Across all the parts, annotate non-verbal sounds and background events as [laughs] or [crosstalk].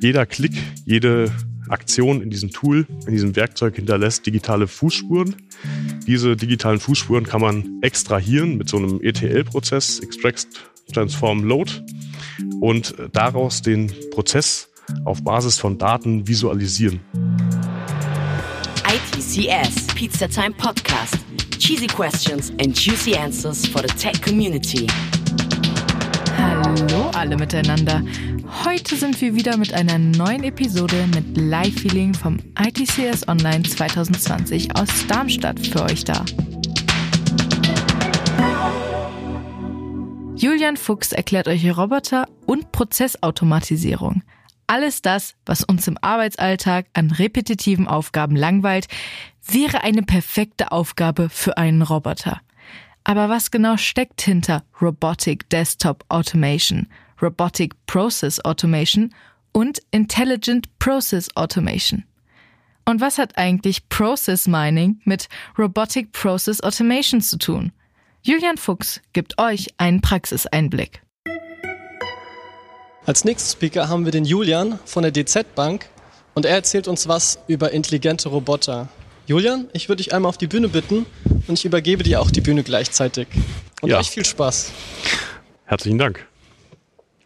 Jeder Klick, jede Aktion in diesem Tool, in diesem Werkzeug hinterlässt digitale Fußspuren. Diese digitalen Fußspuren kann man extrahieren mit so einem ETL-Prozess, Extract, Transform, Load, und daraus den Prozess auf Basis von Daten visualisieren. ITCS Pizza Time Podcast. Cheesy questions and juicy answers for the tech community. Hallo alle miteinander. Heute sind wir wieder mit einer neuen Episode mit Live-Feeling vom ITCS Online 2020 aus Darmstadt für euch da. Julian Fuchs erklärt euch Roboter und Prozessautomatisierung. Alles das, was uns im Arbeitsalltag an repetitiven Aufgaben langweilt, wäre eine perfekte Aufgabe für einen Roboter. Aber was genau steckt hinter Robotic Desktop Automation, Robotic Process Automation und Intelligent Process Automation? Und was hat eigentlich Process Mining mit Robotic Process Automation zu tun? Julian Fuchs gibt euch einen Praxiseinblick. Als nächsten Speaker haben wir den Julian von der DZ Bank und er erzählt uns was über intelligente Roboter. Julian, ich würde dich einmal auf die Bühne bitten und ich übergebe dir auch die Bühne gleichzeitig. Und ja. euch viel Spaß. Herzlichen Dank.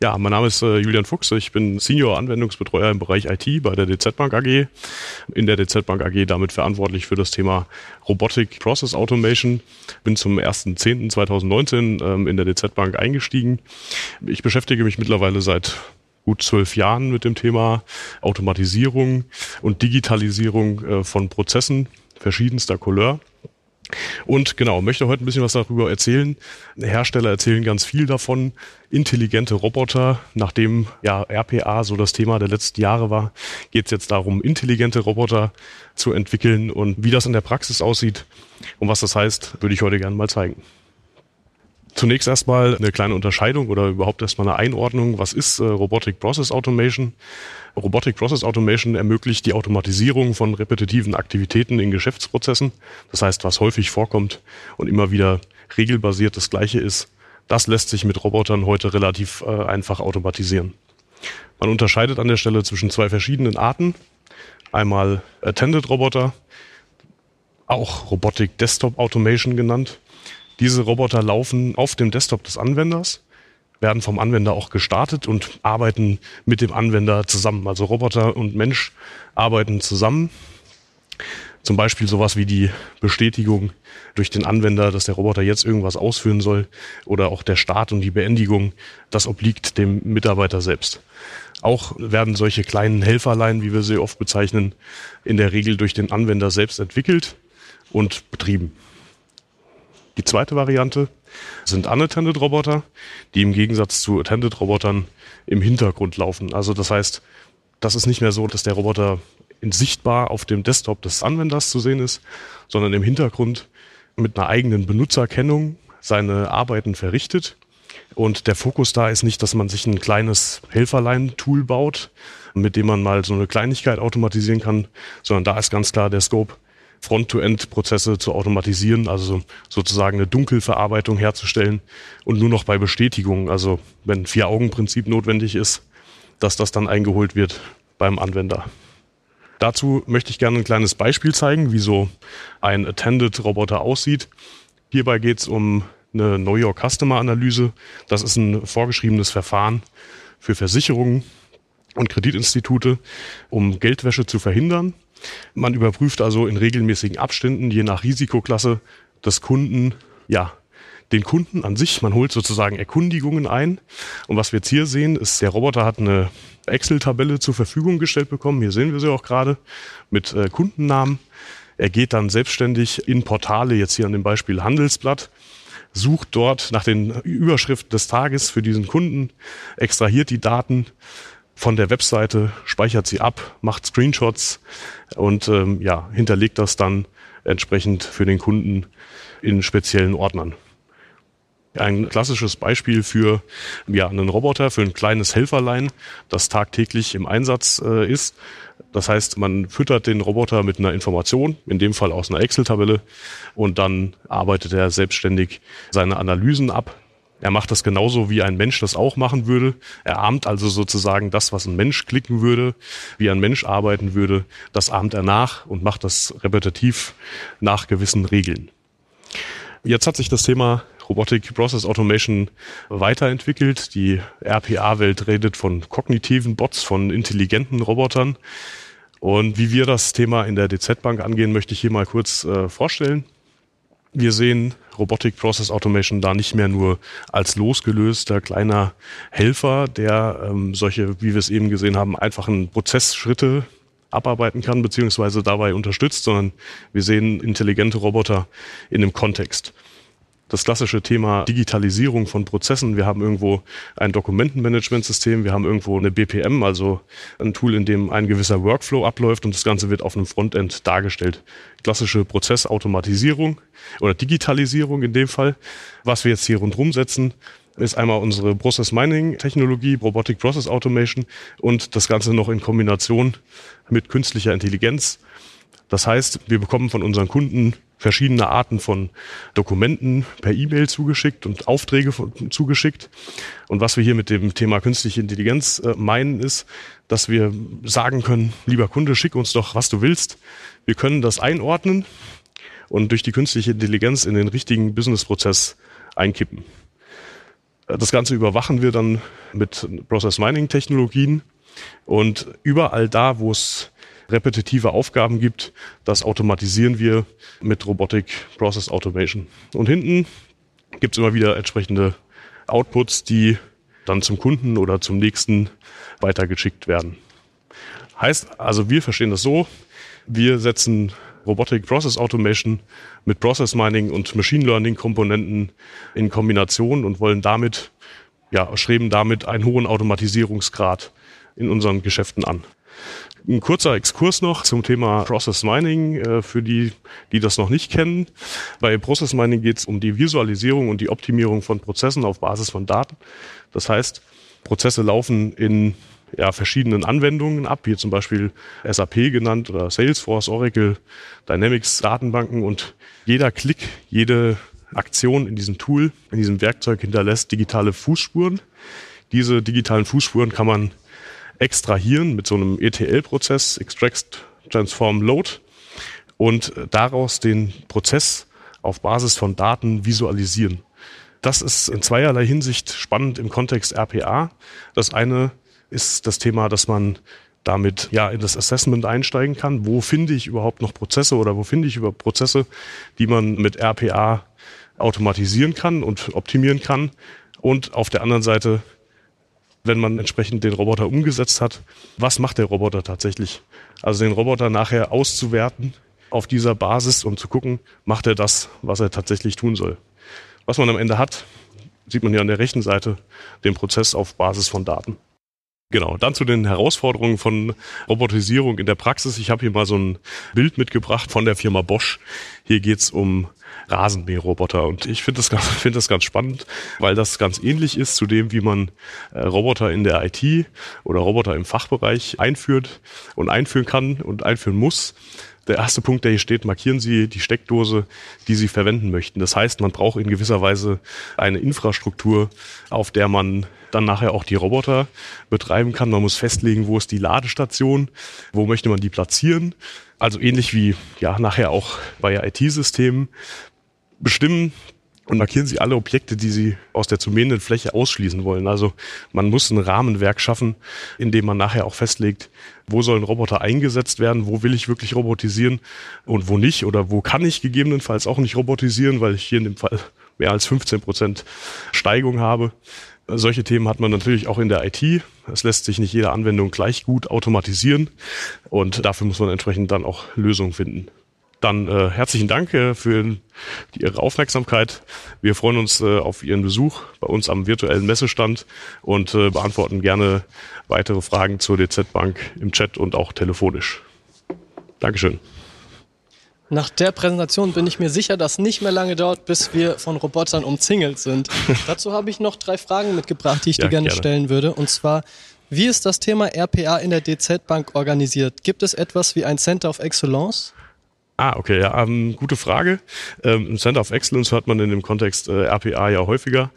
Ja, mein Name ist äh, Julian Fuchs. Ich bin Senior Anwendungsbetreuer im Bereich IT bei der DZ Bank AG. In der DZ Bank AG damit verantwortlich für das Thema Robotic Process Automation. Bin zum 1.10.2019 ähm, in der DZ Bank eingestiegen. Ich beschäftige mich mittlerweile seit gut zwölf Jahren mit dem Thema Automatisierung und Digitalisierung äh, von Prozessen verschiedenster Couleur. Und genau, möchte heute ein bisschen was darüber erzählen. Hersteller erzählen ganz viel davon. Intelligente Roboter, nachdem ja RPA so das Thema der letzten Jahre war, geht es jetzt darum, intelligente Roboter zu entwickeln und wie das in der Praxis aussieht und was das heißt, würde ich heute gerne mal zeigen. Zunächst erstmal eine kleine Unterscheidung oder überhaupt erstmal eine Einordnung. Was ist äh, Robotic Process Automation? Robotic Process Automation ermöglicht die Automatisierung von repetitiven Aktivitäten in Geschäftsprozessen. Das heißt, was häufig vorkommt und immer wieder regelbasiert das Gleiche ist, das lässt sich mit Robotern heute relativ äh, einfach automatisieren. Man unterscheidet an der Stelle zwischen zwei verschiedenen Arten. Einmal Attended Roboter, auch Robotic Desktop Automation genannt. Diese Roboter laufen auf dem Desktop des Anwenders werden vom Anwender auch gestartet und arbeiten mit dem Anwender zusammen. Also Roboter und Mensch arbeiten zusammen. Zum Beispiel sowas wie die Bestätigung durch den Anwender, dass der Roboter jetzt irgendwas ausführen soll oder auch der Start und die Beendigung, das obliegt dem Mitarbeiter selbst. Auch werden solche kleinen Helferlein, wie wir sie oft bezeichnen, in der Regel durch den Anwender selbst entwickelt und betrieben. Die zweite Variante sind unattended Roboter, die im Gegensatz zu attended Robotern im Hintergrund laufen. Also das heißt, das ist nicht mehr so, dass der Roboter in sichtbar auf dem Desktop des Anwenders zu sehen ist, sondern im Hintergrund mit einer eigenen Benutzerkennung seine Arbeiten verrichtet. Und der Fokus da ist nicht, dass man sich ein kleines Helferlein-Tool baut, mit dem man mal so eine Kleinigkeit automatisieren kann, sondern da ist ganz klar der Scope, Front-to-End-Prozesse zu automatisieren, also sozusagen eine Dunkelverarbeitung herzustellen und nur noch bei Bestätigung, also wenn Vier-Augen-Prinzip notwendig ist, dass das dann eingeholt wird beim Anwender. Dazu möchte ich gerne ein kleines Beispiel zeigen, wie so ein Attended-Roboter aussieht. Hierbei geht es um eine Know Your Customer Analyse. Das ist ein vorgeschriebenes Verfahren für Versicherungen und Kreditinstitute, um Geldwäsche zu verhindern. Man überprüft also in regelmäßigen Abständen, je nach Risikoklasse des Kunden, ja, den Kunden an sich. Man holt sozusagen Erkundigungen ein. Und was wir jetzt hier sehen, ist, der Roboter hat eine Excel-Tabelle zur Verfügung gestellt bekommen. Hier sehen wir sie auch gerade mit äh, Kundennamen. Er geht dann selbstständig in Portale, jetzt hier an dem Beispiel Handelsblatt, sucht dort nach den Überschriften des Tages für diesen Kunden, extrahiert die Daten, von der Webseite, speichert sie ab, macht Screenshots und ähm, ja, hinterlegt das dann entsprechend für den Kunden in speziellen Ordnern. Ein klassisches Beispiel für ja, einen Roboter, für ein kleines Helferlein, das tagtäglich im Einsatz äh, ist. Das heißt, man füttert den Roboter mit einer Information, in dem Fall aus einer Excel-Tabelle, und dann arbeitet er selbstständig seine Analysen ab Er macht das genauso, wie ein Mensch das auch machen würde. Er ahmt also sozusagen das, was ein Mensch klicken würde, wie ein Mensch arbeiten würde. Das ahmt er nach und macht das repetitiv nach gewissen Regeln. Jetzt hat sich das Thema Robotic Process Automation weiterentwickelt. Die RPA-Welt redet von kognitiven Bots, von intelligenten Robotern. Und wie wir das Thema in der DZ-Bank angehen, möchte ich hier mal kurz äh, vorstellen. Wir sehen Robotic Process Automation da nicht mehr nur als losgelöster kleiner Helfer, der ähm, solche, wie wir es eben gesehen haben, einfachen Prozessschritte abarbeiten kann, beziehungsweise dabei unterstützt, sondern wir sehen intelligente Roboter in dem Kontext das klassische Thema Digitalisierung von Prozessen. Wir haben irgendwo ein Dokumentenmanagementsystem, wir haben irgendwo eine BPM, also ein Tool, in dem ein gewisser Workflow abläuft und das Ganze wird auf einem Frontend dargestellt. Klassische Prozessautomatisierung oder Digitalisierung in dem Fall. Was wir jetzt hier rundherum setzen, ist einmal unsere Process Mining Technologie, Robotic Process Automation und das Ganze noch in Kombination mit künstlicher Intelligenz. Das heißt, wir bekommen von unseren Kunden verschiedene Arten von Dokumenten per E-Mail zugeschickt und Aufträge zugeschickt. Und was wir hier mit dem Thema künstliche Intelligenz äh, meinen, ist, dass wir sagen können, lieber Kunde, schick uns doch, was du willst. Wir können das einordnen und durch die künstliche Intelligenz in den richtigen Businessprozess einkippen. Äh, das Ganze überwachen wir dann mit Process Mining Technologien und überall da, wo es repetitive Aufgaben gibt, das automatisieren wir mit Robotic Process Automation. Und hinten gibt es immer wieder entsprechende Outputs, die dann zum Kunden oder zum nächsten weitergeschickt werden. Heißt also, wir verstehen das so, wir setzen Robotic Process Automation mit Process Mining und Machine Learning Komponenten in Kombination und wollen damit, ja, streben damit einen hohen Automatisierungsgrad in unseren Geschäften an. Ein kurzer Exkurs noch zum Thema Process Mining äh, für die, die das noch nicht kennen. Bei Process Mining geht es um die Visualisierung und die Optimierung von Prozessen auf Basis von Daten. Das heißt, Prozesse laufen in ja, verschiedenen Anwendungen ab, wie zum Beispiel SAP genannt oder Salesforce, Oracle, Dynamics, Datenbanken und jeder Klick, jede Aktion in diesem Tool, in diesem Werkzeug hinterlässt digitale Fußspuren. Diese digitalen Fußspuren kann man extrahieren mit so einem ETL-Prozess, Extract, Transform, Load und daraus den Prozess auf Basis von Daten visualisieren. Das ist in zweierlei Hinsicht spannend im Kontext RPA. Das eine ist das Thema, dass man damit ja in das Assessment einsteigen kann. Wo finde ich überhaupt noch Prozesse oder wo finde ich überhaupt Prozesse, die man mit RPA automatisieren kann und optimieren kann? Und auf der anderen Seite wenn man entsprechend den Roboter umgesetzt hat, was macht der Roboter tatsächlich? Also den Roboter nachher auszuwerten auf dieser Basis und zu gucken, macht er das, was er tatsächlich tun soll. Was man am Ende hat, sieht man hier an der rechten Seite, den Prozess auf Basis von Daten. Genau, dann zu den Herausforderungen von Robotisierung in der Praxis. Ich habe hier mal so ein Bild mitgebracht von der Firma Bosch. Hier geht's um Rasenmäherroboter. Und ich finde das, [laughs] ganz, find das ganz spannend, weil das ganz ähnlich ist zu dem, wie man äh, Roboter in der IT oder Roboter im Fachbereich einführt und einführen kann und einführen muss. Der erste Punkt, der hier steht, markieren Sie die Steckdose, die Sie verwenden möchten. Das heißt, man braucht in gewisser Weise eine Infrastruktur, auf der man dann nachher auch die Roboter betreiben kann. Man muss festlegen, wo ist die Ladestation, wo möchte man die platzieren. Also ähnlich wie ja nachher auch bei IT-Systemen bestimmen und markieren Sie alle Objekte, die Sie aus der zu mähenden Fläche ausschließen wollen. Also man muss ein Rahmenwerk schaffen, in dem man nachher auch festlegt, wo sollen Roboter eingesetzt werden, wo will ich wirklich robotisieren und wo nicht oder wo kann ich gegebenenfalls auch nicht robotisieren, weil ich hier in dem Fall mehr als 15 Prozent Steigung habe. Solche Themen hat man natürlich auch in der IT. Es lässt sich nicht jede Anwendung gleich gut automatisieren und dafür muss man entsprechend dann auch Lösungen finden. Dann äh, herzlichen Dank äh, für die, Ihre Aufmerksamkeit. Wir freuen uns äh, auf Ihren Besuch bei uns am virtuellen Messestand und äh, beantworten gerne weitere Fragen zur DZ Bank im Chat und auch telefonisch. Dankeschön. Nach der Präsentation bin ich mir sicher, dass nicht mehr lange dauert, bis wir von Robotern umzingelt sind. [laughs] Dazu habe ich noch drei Fragen mitgebracht, die ich ja, dir gerne, gerne stellen würde. Und zwar, wie ist das Thema RPA in der DZ Bank organisiert? Gibt es etwas wie ein Center of Excellence? Ah, okay, ja, ähm, gute Frage. Ähm, Center of Excellence hört man in dem Kontext äh, RPA ja häufiger.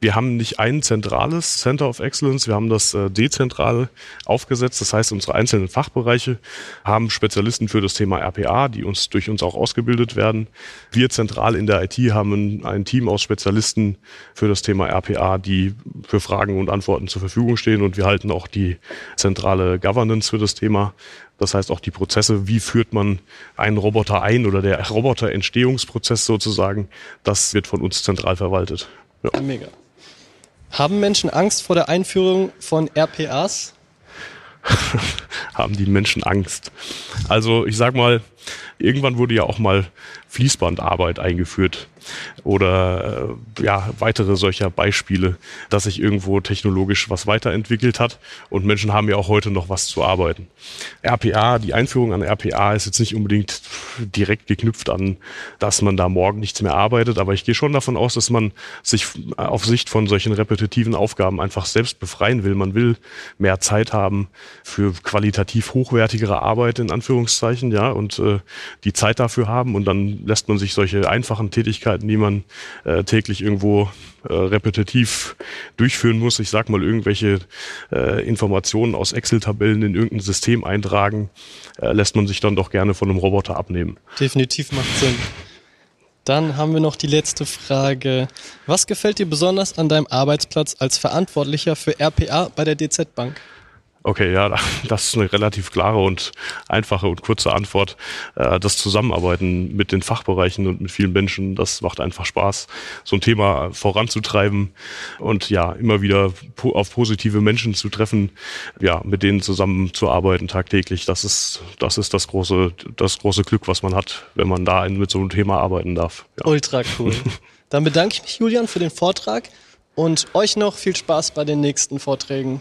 Wir haben nicht ein zentrales Center of Excellence, wir haben das äh, dezentral aufgesetzt. Das heißt, unsere einzelnen Fachbereiche haben Spezialisten für das Thema RPA, die uns durch uns auch ausgebildet werden. Wir zentral in der IT haben ein Team aus Spezialisten für das Thema RPA, die für Fragen und Antworten zur Verfügung stehen und wir halten auch die zentrale Governance für das Thema. Das heißt auch die Prozesse, wie führt man einen Roboter ein oder der Roboterentstehungsprozess sozusagen, das wird von uns zentral verwaltet. Ja. Mega. Haben Menschen Angst vor der Einführung von RPAs? [laughs] Haben die Menschen Angst? Also ich sag mal, irgendwann wurde ja auch mal Fließbandarbeit eingeführt oder äh, ja weitere solcher Beispiele, dass sich irgendwo technologisch was weiterentwickelt hat und Menschen haben ja auch heute noch was zu arbeiten. RPA, die Einführung an RPA ist jetzt nicht unbedingt direkt geknüpft an, dass man da morgen nichts mehr arbeitet, aber ich gehe schon davon aus, dass man sich auf Sicht von solchen repetitiven Aufgaben einfach selbst befreien will. Man will mehr Zeit haben für qualitativ hochwertigere Arbeit in Anführungszeichen, ja, und äh, die Zeit dafür haben und dann lässt man sich solche einfachen Tätigkeiten, die man äh, täglich irgendwo äh, repetitiv durchführen muss, ich sag mal irgendwelche äh, Informationen aus Excel-Tabellen in irgendein System eintragen, äh, lässt man sich dann doch gerne von einem Roboter abnehmen. Definitiv macht Sinn. Dann haben wir noch die letzte Frage. Was gefällt dir besonders an deinem Arbeitsplatz als Verantwortlicher für RPA bei der DZ Bank? Okay, ja, [laughs] das ist eine relativ klare und einfache und kurze Antwort. Äh, das Zusammenarbeiten mit den Fachbereichen und mit vielen Menschen, das macht einfach Spaß, so ein Thema voranzutreiben und ja, immer wieder auf positive Menschen zu treffen, ja, mit denen zusammenzuarbeiten tagtäglich. Das ist, das ist das große, das große Glück, was man hat, wenn man da mit so einem Thema arbeiten darf. Ja. Ultra cool. Dann bedanke ich mich, Julian, für den Vortrag und euch noch viel Spaß bei den nächsten Vorträgen.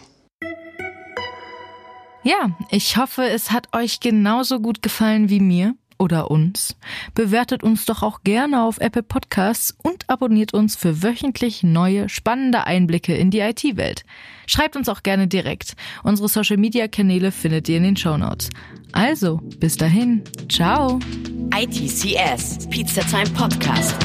Ja, ich hoffe, es hat euch genauso gut gefallen wie mir oder uns. Bewertet uns doch auch gerne auf Apple Podcasts und abonniert uns für wöchentlich neue, spannende Einblicke in die IT-Welt. Schreibt uns auch gerne direkt. Unsere Social-Media-Kanäle findet ihr in den Show Notes. Also, bis dahin. Ciao. ITCS, Pizza Time Podcast.